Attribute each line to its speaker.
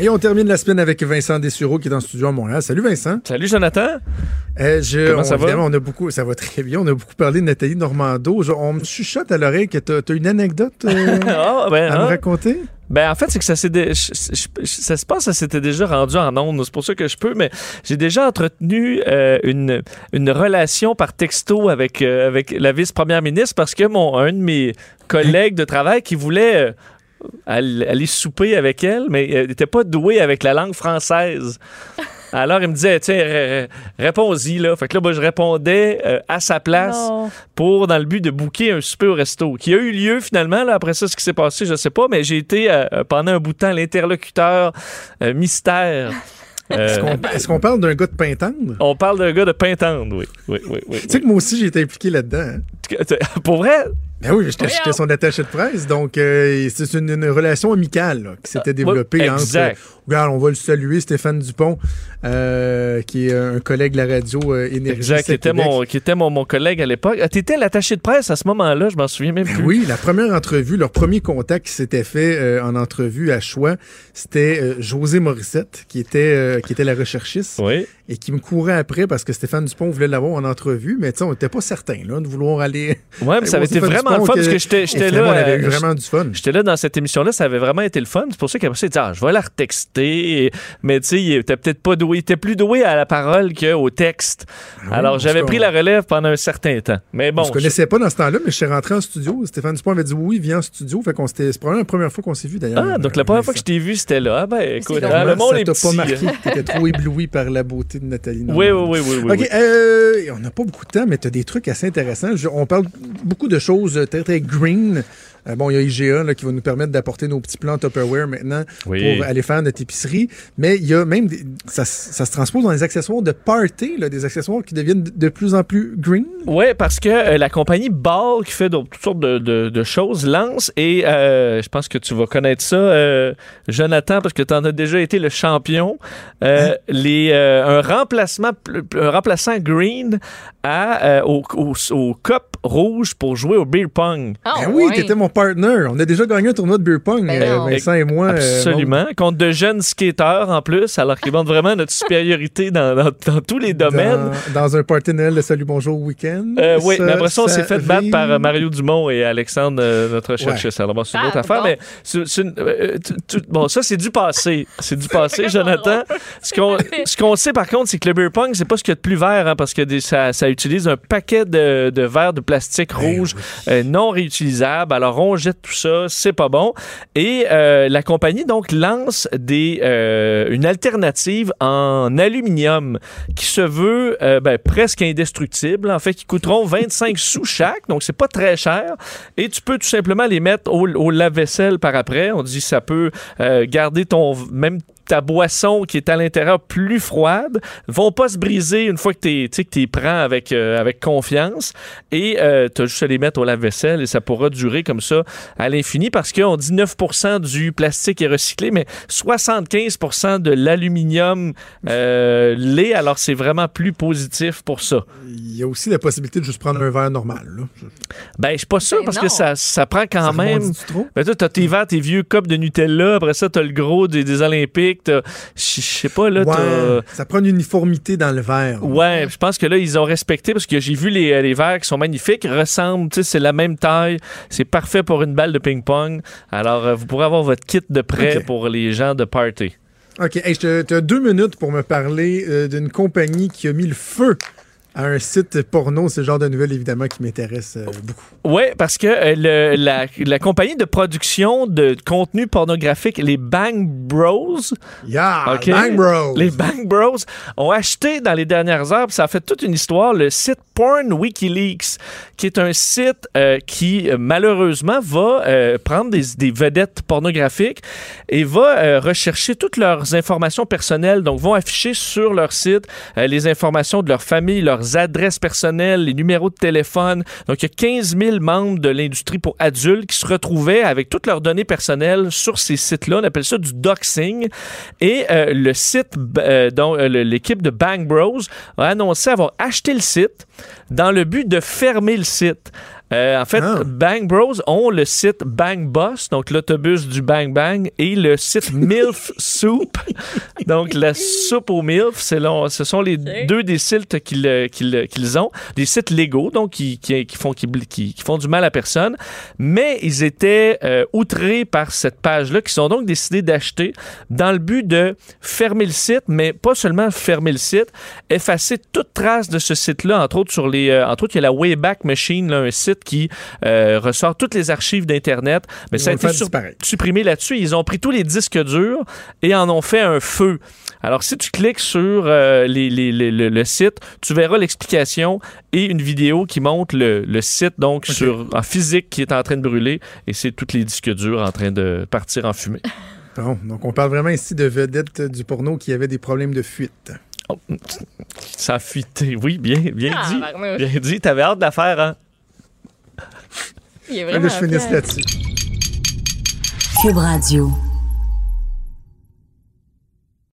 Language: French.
Speaker 1: Et on termine la semaine avec Vincent Dessureau qui est en studio à Montréal. Salut Vincent.
Speaker 2: Salut Jonathan.
Speaker 1: Euh, je,
Speaker 2: Comment
Speaker 1: on,
Speaker 2: ça va?
Speaker 1: évidemment, on a beaucoup, ça va très bien. On a beaucoup parlé de Nathalie Normando. Je- on me chuchote à l'oreille que tu as, une anecdote euh,
Speaker 2: Ah, ben,
Speaker 1: à
Speaker 2: hein?
Speaker 1: me raconter?
Speaker 2: Ben, en fait, c'est que ça s'est dé- ça se passe, ça s'était déjà rendu en ondes. C'est pour ça que je peux, mais j'ai déjà entretenu euh, une, une relation par texto avec, euh, avec la vice-première ministre parce que mon, un de mes collègues de travail qui voulait euh, aller, aller souper avec elle, mais elle n'était pas doué avec la langue française. Alors, il me disait, tiens, ré- ré- réponds-y, là. Fait que là, moi, je répondais euh, à sa place
Speaker 3: Non.
Speaker 2: pour, dans le but de booker un souper au resto, qui a eu lieu finalement. Là, après ça, ce qui s'est passé, je sais pas, mais j'ai été euh, pendant un bout de temps l'interlocuteur euh, mystère. Euh,
Speaker 1: Est-ce qu'on est-ce qu'on parle d'un gars de Pintendre?
Speaker 2: on parle d'un gars de Pintendre, oui. Oui, oui, oui.
Speaker 1: Tu sais que moi aussi, j'ai été impliqué là-dedans. hein.
Speaker 2: Pour vrai?
Speaker 1: Ben oui, j'étais son attaché de presse, donc euh, c'est une, une relation amicale là, qui s'était développée
Speaker 2: ouais,
Speaker 1: entre.
Speaker 2: exact.
Speaker 1: regarde, on va le saluer, Stéphane Dupont, euh, qui est un collègue de la radio euh, Énergie.
Speaker 2: Exact, qui était, mon, qui était mon, mon collègue à l'époque. Ah, T'étais l'attaché de presse à ce moment-là, je m'en souviens même
Speaker 1: Ben
Speaker 2: plus.
Speaker 1: oui, la première entrevue, leur premier contact qui s'était fait euh, en entrevue à choix, c'était euh, José Morissette, qui était, euh, qui était la recherchiste
Speaker 2: Oui.
Speaker 1: et qui me courait après parce que Stéphane Dupont voulait l'avoir en entrevue, mais tu sais, on n'était pas certain là, de vouloir aller.
Speaker 2: Ouais, mais ça avait été vraiment le fun
Speaker 1: que-
Speaker 2: parce que j'étais là.
Speaker 1: On avait eu
Speaker 2: euh,
Speaker 1: vraiment du fun.
Speaker 2: J'étais là dans cette émission-là, ça avait vraiment été le fun. C'est pour ça qu'après ça, il dit, ah, je vais la retexter. Et- Mais tu sais, il était peut-être pas doué. Il était plus doué à la parole qu'au texte.
Speaker 1: Ah
Speaker 2: Alors, j'avais pris la relève pendant un certain temps. Mais bon.
Speaker 1: on se connaissait pas dans ce temps-là, mais je suis rentré en studio. Stéphane Dupont avait dit oui, viens en studio. Fait qu'on s'était. C'est probablement la première fois qu'on s'est vu d'ailleurs.
Speaker 2: Ah, donc la première fois que je t'ai vu, c'était là. Ah, ben, écoute, hein, le monde
Speaker 1: ça
Speaker 2: est petit.
Speaker 1: pas marqué. T'étais trop ébloui par la beauté de Nathalie.
Speaker 2: Oui, oui, oui, oui.
Speaker 1: OK, euh, on n'a pas beaucoup de temps, mais tu as des trucs assez intéressants. On parle beaucoup de choses euh, très, très green. Euh, bon, il y a IGA là, qui va nous permettre d'apporter nos petits plans Tupperware maintenant
Speaker 2: Oui.
Speaker 1: pour aller faire notre épicerie. Mais il y a même, des- ça, ça se transpose dans les accessoires de party, là, des accessoires qui deviennent de- plus en plus green.
Speaker 2: Oui, parce que euh, la compagnie Ball, qui fait donc toutes sortes de, de- de choses, lance, et euh, je pense que tu vas connaître ça, euh, Jonathan, parce que tu en as déjà été le champion, euh, les, euh, un, remplacement, un remplaçant green à, euh, au, au, au cup rouge pour jouer au beer pong.
Speaker 3: Ah,
Speaker 1: ben oui,
Speaker 3: ouais.
Speaker 1: t'étais mon partner. On a déjà gagné un tournoi de beer pong,
Speaker 3: Ben
Speaker 1: euh. Vincent et moi. euh,
Speaker 2: Absolument. Contre de jeunes skateurs en plus, alors qu'ils montrent vraiment notre supériorité dans, dans- dans tous les domaines.
Speaker 1: Dans, un party Noël de Salut Bonjour Week-end.
Speaker 2: Euh, oui,
Speaker 1: Ça,
Speaker 2: mais après ça, on s'est fait battre par euh, Mario Dumont et Alexandre, euh, notre chercheuse. Alors, bon, c'est une
Speaker 3: Ah,
Speaker 2: autre affaire,
Speaker 3: bon.
Speaker 2: mais c'est- c'est une- euh, tu- tu- bon, ça, c'est du passé. C'est du passé, Jonathan. Ce qu'on ce qu'on sait, par contre, c'est que le beer pong, c'est pas ce qu'il y a de plus vert, hein, parce que des- ça, ça utilise un paquet de, de verres de plastique
Speaker 1: Ben
Speaker 2: rouge euh, non réutilisables. Alors, on jette tout ça, c'est pas bon. Et euh, la compagnie, donc, lance des, euh, une alternative en aluminium qui se veut euh, ben, presque indestructible. En fait, qui coûteront 25 sous chaque, donc c'est pas très cher. Et tu peux tout simplement les mettre au, lave-vaisselle par après. On dit ça peut euh, garder ton même ta boisson qui est à l'intérieur plus froide vont pas se briser une fois que tu sais que tu prends avec euh, avec confiance et euh, tu as juste à les mettre au lave-vaisselle et ça pourra durer comme ça à l'infini parce qu'on dit 9% du plastique est recyclé mais 75% de l'aluminium euh, l'est alors c'est vraiment plus positif pour ça.
Speaker 1: Il y a aussi la possibilité de juste prendre un verre normal. Là.
Speaker 2: Ben je suis pas sûr
Speaker 3: Ben
Speaker 2: parce
Speaker 3: non.
Speaker 2: que ça ça prend quand
Speaker 1: Ça
Speaker 2: même? Ben toi, t'as tes verres, tes vieux copes de Nutella, après ça, t'as le gros des, des Olympiques, t'as- je sais pas, là, t'as...
Speaker 1: Ouais, ça prend une uniformité dans le verre.
Speaker 2: Ouais, je pense que là, ils ont respecté parce que j'ai vu les, les verres qui sont magnifiques, ressemblent, tu sais, c'est la même taille, c'est parfait pour une balle de ping-pong. Alors, euh, vous pourrez avoir votre kit de prêt pour les gens de party.
Speaker 1: OK, hey, tu as deux minutes pour me parler euh, d'une compagnie qui a mis le feu à un site porno. C'est le genre de nouvelles, évidemment, qui m'intéresse euh, beaucoup.
Speaker 2: Oui, parce que euh, le- la, la compagnie de production de contenu pornographique, les Bang Bros,
Speaker 1: Yeah! Bang Bros!
Speaker 2: Les Bang Bros ont acheté dans les dernières heures, puis ça a fait toute une histoire, le site Porn Wikileaks, qui est un site euh, qui, euh, malheureusement, va euh, prendre des, vedettes pornographiques et va rechercher toutes leurs informations personnelles. Donc, vont afficher sur leur site les informations de leur famille, leurs adresses personnelles, les numéros de téléphone. Donc, il y a 15 000 membres de l'industrie pour adultes qui se retrouvaient avec toutes leurs données personnelles sur ces sites-là. On appelle ça du doxing. Et le site, dont l'équipe de Bang Bros a annoncé avoir acheté le site dans le but de fermer le site. Euh, en fait,
Speaker 1: Ah.
Speaker 2: Bang Bros ont le site Bang Boss, donc l'autobus du Bang Bang, et le site MILF Soup, donc la soupe aux MILF. C'est long- ce sont les deux des sites qu'ils euh, qu'ils- qu'ils ont, des sites légaux, donc qui, qui, qui font, qui, qui- qui font du mal à personne. Mais ils étaient euh, outrés par cette page-là, qui sont donc décidés d'acheter dans le but de fermer le site, mais pas seulement fermer le site, effacer toute trace de ce site-là, entre autres sur les, euh, entre autres il y a la Wayback Machine, là, un site qui euh, ressort toutes les archives d'internet, mais
Speaker 1: Ils
Speaker 2: ça a été sur- supprimé là-dessus. Ils ont pris tous les disques durs et en ont fait un feu. Alors, si tu cliques sur euh, les- les- les- le, le site, tu verras l'explication et une vidéo qui montre le, le site, donc sur, en physique, qui est en train de brûler et c'est tous les disques durs en train de partir en fumée.
Speaker 1: Bon, donc on parle vraiment ici de vedettes du porno qui avaient des problèmes de fuite.
Speaker 2: Oh, ça a fuité. Oui, bien, bien
Speaker 3: Ah,
Speaker 2: dit. Bien dit. T'avais hâte de la faire, hein?
Speaker 3: Il est
Speaker 1: Là,
Speaker 3: vraiment
Speaker 1: je finisse là-dessus.
Speaker 4: Cube Radio.